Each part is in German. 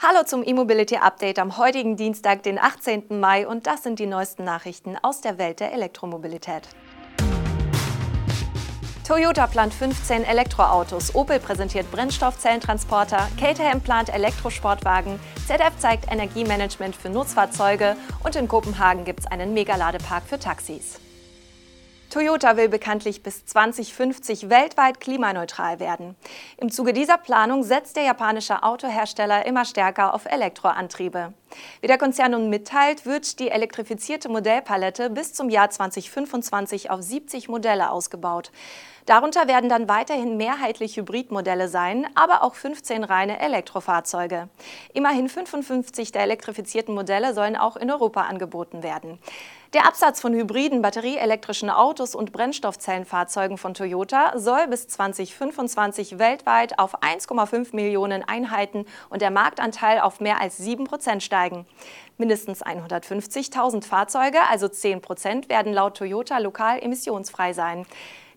Hallo zum E-Mobility Update am heutigen Dienstag, den 18. Mai und das sind die neuesten Nachrichten aus der Welt der Elektromobilität. Toyota plant 15 Elektroautos, Opel präsentiert Brennstoffzellentransporter, Caterham plant Elektrosportwagen, ZF zeigt Energiemanagement für Nutzfahrzeuge und in Kopenhagen gibt es einen Megaladepark für Taxis. Toyota will bekanntlich bis 2050 weltweit klimaneutral werden. Im Zuge dieser Planung setzt der japanische Autohersteller immer stärker auf Elektroantriebe. Wie der Konzern nun mitteilt, wird die elektrifizierte Modellpalette bis zum Jahr 2025 auf 70 Modelle ausgebaut. Darunter werden dann weiterhin mehrheitlich Hybridmodelle sein, aber auch 15 reine Elektrofahrzeuge. Immerhin 55 der elektrifizierten Modelle sollen auch in Europa angeboten werden. Der Absatz von hybriden batterieelektrischen Autos und Brennstoffzellenfahrzeugen von Toyota soll bis 2025 weltweit auf 1,5 Millionen Einheiten und der Marktanteil auf mehr als 7 Prozent steigen. Mindestens 150.000 Fahrzeuge, also 10 Prozent, werden laut Toyota lokal emissionsfrei sein.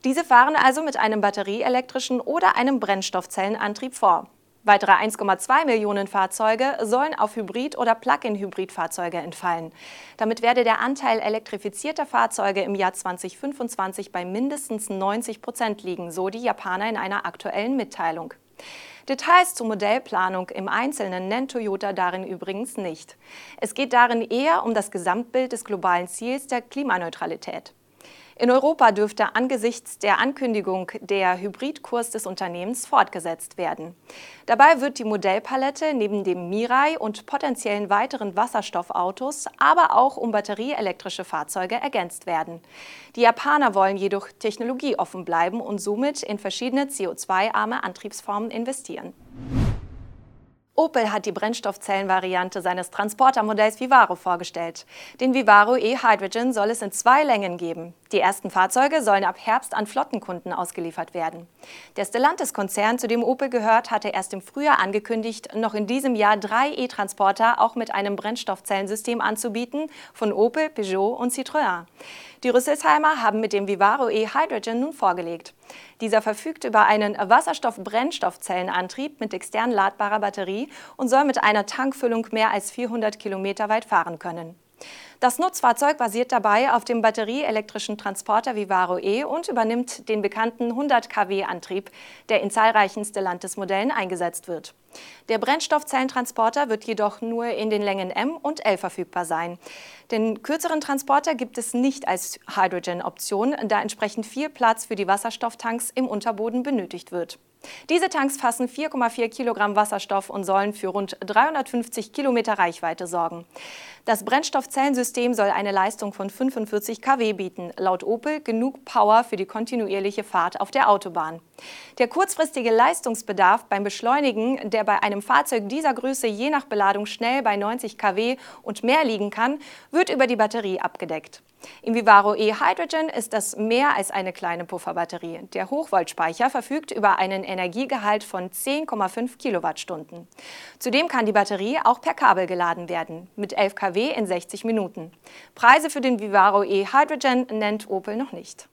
Diese fahren also mit einem batterieelektrischen oder einem Brennstoffzellenantrieb vor. Weitere 1,2 Millionen Fahrzeuge sollen auf Hybrid- oder Plug-in-Hybrid-Fahrzeuge entfallen. Damit werde der Anteil elektrifizierter Fahrzeuge im Jahr 2025 bei mindestens 90 Prozent liegen, so die Japaner in einer aktuellen Mitteilung. Details zur Modellplanung im Einzelnen nennt Toyota darin übrigens nicht. Es geht darin eher um das Gesamtbild des globalen Ziels der Klimaneutralität. In Europa dürfte angesichts der Ankündigung der Hybridkurs des Unternehmens fortgesetzt werden. Dabei wird die Modellpalette neben dem Mirai und potenziellen weiteren Wasserstoffautos, aber auch um batterieelektrische Fahrzeuge ergänzt werden. Die Japaner wollen jedoch technologieoffen bleiben und somit in verschiedene CO2-arme Antriebsformen investieren. Opel hat die Brennstoffzellenvariante seines Transportermodells Vivaro vorgestellt. Den Vivaro e-Hydrogen soll es in zwei Längen geben. Die ersten Fahrzeuge sollen ab Herbst an Flottenkunden ausgeliefert werden. Der Stellantis-Konzern, zu dem Opel gehört, hatte erst im Frühjahr angekündigt, noch in diesem Jahr drei E-Transporter auch mit einem Brennstoffzellensystem anzubieten, von Opel, Peugeot und Citroën. Die Rüsselsheimer haben mit dem Vivaro e-Hydrogen nun vorgelegt. Dieser verfügt über einen Wasserstoff-Brennstoffzellenantrieb mit extern ladbarer Batterie und soll mit einer Tankfüllung mehr als 400 Kilometer weit fahren können. Das Nutzfahrzeug basiert dabei auf dem batterieelektrischen Transporter Vivaro E und übernimmt den bekannten 100 kW Antrieb, der in zahlreichen Stellantis-Modellen eingesetzt wird. Der Brennstoffzellentransporter wird jedoch nur in den Längen M und L verfügbar sein. Den kürzeren Transporter gibt es nicht als Hydrogen-Option, da entsprechend viel Platz für die Wasserstofftanks im Unterboden benötigt wird. Diese Tanks fassen 4,4 Kilogramm Wasserstoff und sollen für rund 350 Kilometer Reichweite sorgen. Das Brennstoffzellensystem soll eine Leistung von 45 kW bieten, laut Opel genug Power für die kontinuierliche Fahrt auf der Autobahn. Der kurzfristige Leistungsbedarf beim Beschleunigen, der bei einem Fahrzeug dieser Größe je nach Beladung schnell bei 90 kW und mehr liegen kann, wird über die Batterie abgedeckt. Im Vivaro e-Hydrogen ist das mehr als eine kleine Pufferbatterie. Der Hochvoltspeicher verfügt über einen Energiegehalt von 10,5 Kilowattstunden. Zudem kann die Batterie auch per Kabel geladen werden, mit 11 kW in 60 Minuten. Preise für den Vivaro e-Hydrogen nennt Opel noch nicht.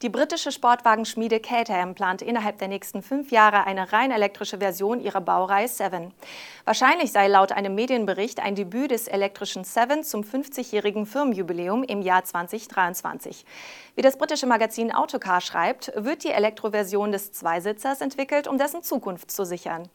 Die britische Sportwagenschmiede Caterham plant innerhalb der nächsten fünf Jahre eine rein elektrische Version ihrer Baureihe 7. Wahrscheinlich sei laut einem Medienbericht ein Debüt des elektrischen 7 zum 50-jährigen Firmenjubiläum im Jahr 2023. Wie das britische Magazin Autocar schreibt, wird die Elektroversion des Zweisitzers entwickelt, um dessen Zukunft zu sichern.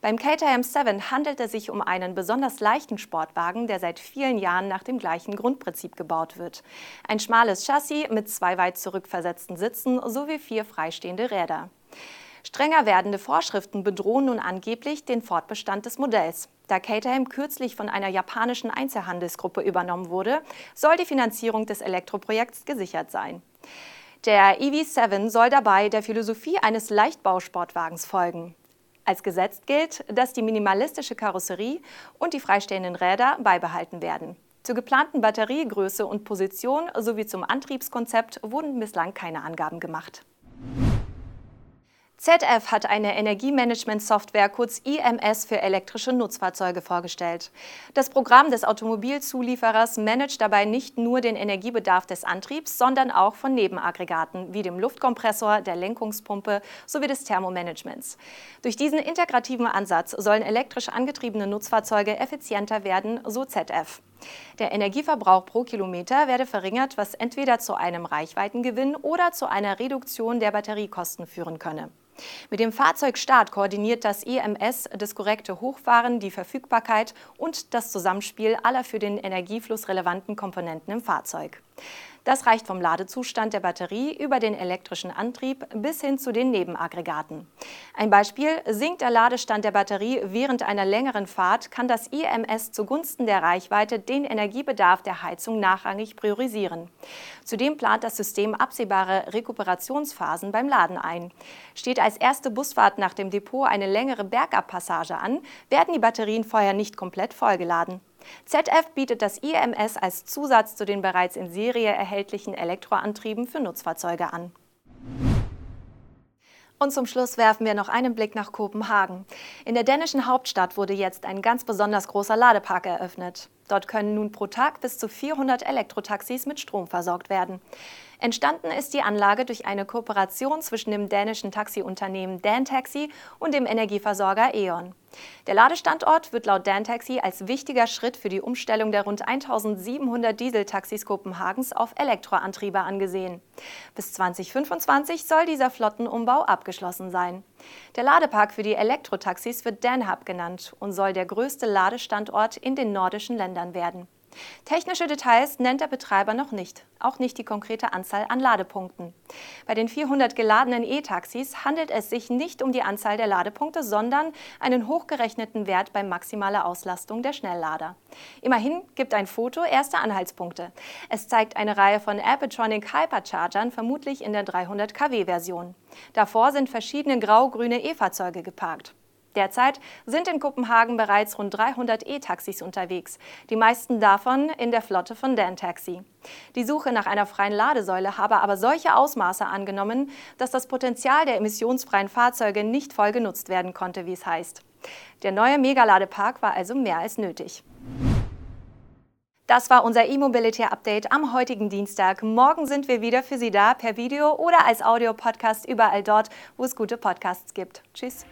Beim Caterham 7 handelt es sich um einen besonders leichten Sportwagen, der seit vielen Jahren nach dem gleichen Grundprinzip gebaut wird. Ein schmales Chassis mit zwei weit zurückversetzten festen Sitzen sowie vier freistehende Räder. Strenger werdende Vorschriften bedrohen nun angeblich den Fortbestand des Modells. Da Caterham kürzlich von einer japanischen Einzelhandelsgruppe übernommen wurde, soll die Finanzierung des Elektroprojekts gesichert sein. Der EV7 soll dabei der Philosophie eines Leichtbausportwagens folgen. Als gesetzt gilt, dass die minimalistische Karosserie und die freistehenden Räder beibehalten werden. Zur geplanten Batteriegröße und Position sowie zum Antriebskonzept wurden bislang keine Angaben gemacht. ZF hat eine Energiemanagement-Software kurz IMS für elektrische Nutzfahrzeuge vorgestellt. Das Programm des Automobilzulieferers managt dabei nicht nur den Energiebedarf des Antriebs, sondern auch von Nebenaggregaten wie dem Luftkompressor, der Lenkungspumpe sowie des Thermomanagements. Durch diesen integrativen Ansatz sollen elektrisch angetriebene Nutzfahrzeuge effizienter werden, so ZF. Der Energieverbrauch pro Kilometer werde verringert, was entweder zu einem Reichweitengewinn oder zu einer Reduktion der Batteriekosten führen könne. Mit dem Fahrzeugstart koordiniert das EMS das korrekte Hochfahren, die Verfügbarkeit und das Zusammenspiel aller für den Energiefluss relevanten Komponenten im Fahrzeug. Das reicht vom Ladezustand der Batterie über den elektrischen Antrieb bis hin zu den Nebenaggregaten. Ein Beispiel, sinkt der Ladestand der Batterie während einer längeren Fahrt, kann das IMS zugunsten der Reichweite den Energiebedarf der Heizung nachrangig priorisieren. Zudem plant das System absehbare Rekuperationsphasen beim Laden ein. Steht als erste Busfahrt nach dem Depot eine längere Bergabpassage an, werden die Batterien vorher nicht komplett vollgeladen. ZF bietet das IMS als Zusatz zu den bereits in Serie erhältlichen Elektroantrieben für Nutzfahrzeuge an. Und zum Schluss werfen wir noch einen Blick nach Kopenhagen. In der dänischen Hauptstadt wurde jetzt ein ganz besonders großer Ladepark eröffnet. Dort können nun pro Tag bis zu 400 Elektrotaxis mit Strom versorgt werden. Entstanden ist die Anlage durch eine Kooperation zwischen dem dänischen Taxiunternehmen Dantaxi und dem Energieversorger E.ON. Der Ladestandort wird laut Dantaxi als wichtiger Schritt für die Umstellung der rund 1700 Dieseltaxis Kopenhagens auf Elektroantriebe angesehen. Bis 2025 soll dieser Flottenumbau abgeschlossen sein. Der Ladepark für die Elektrotaxis wird Danhub genannt und soll der größte Ladestandort in den nordischen Ländern werden. Technische Details nennt der Betreiber noch nicht, auch nicht die konkrete Anzahl an Ladepunkten. Bei den 400 geladenen E-Taxis handelt es sich nicht um die Anzahl der Ladepunkte, sondern einen hochgerechneten Wert bei maximaler Auslastung der Schnelllader. Immerhin gibt ein Foto erste Anhaltspunkte. Es zeigt eine Reihe von Appetronic Hyperchargern, vermutlich in der 300 kW-Version. Davor sind verschiedene grau-grüne E-Fahrzeuge geparkt. Derzeit sind in Kopenhagen bereits rund 300 E-Taxis unterwegs, die meisten davon in der Flotte von Dan Taxi. Die Suche nach einer freien Ladesäule habe aber solche Ausmaße angenommen, dass das Potenzial der emissionsfreien Fahrzeuge nicht voll genutzt werden konnte, wie es heißt. Der neue Megaladepark war also mehr als nötig. Das war unser E-Mobility Update am heutigen Dienstag. Morgen sind wir wieder für Sie da per Video oder als Audiopodcast überall dort, wo es gute Podcasts gibt. Tschüss.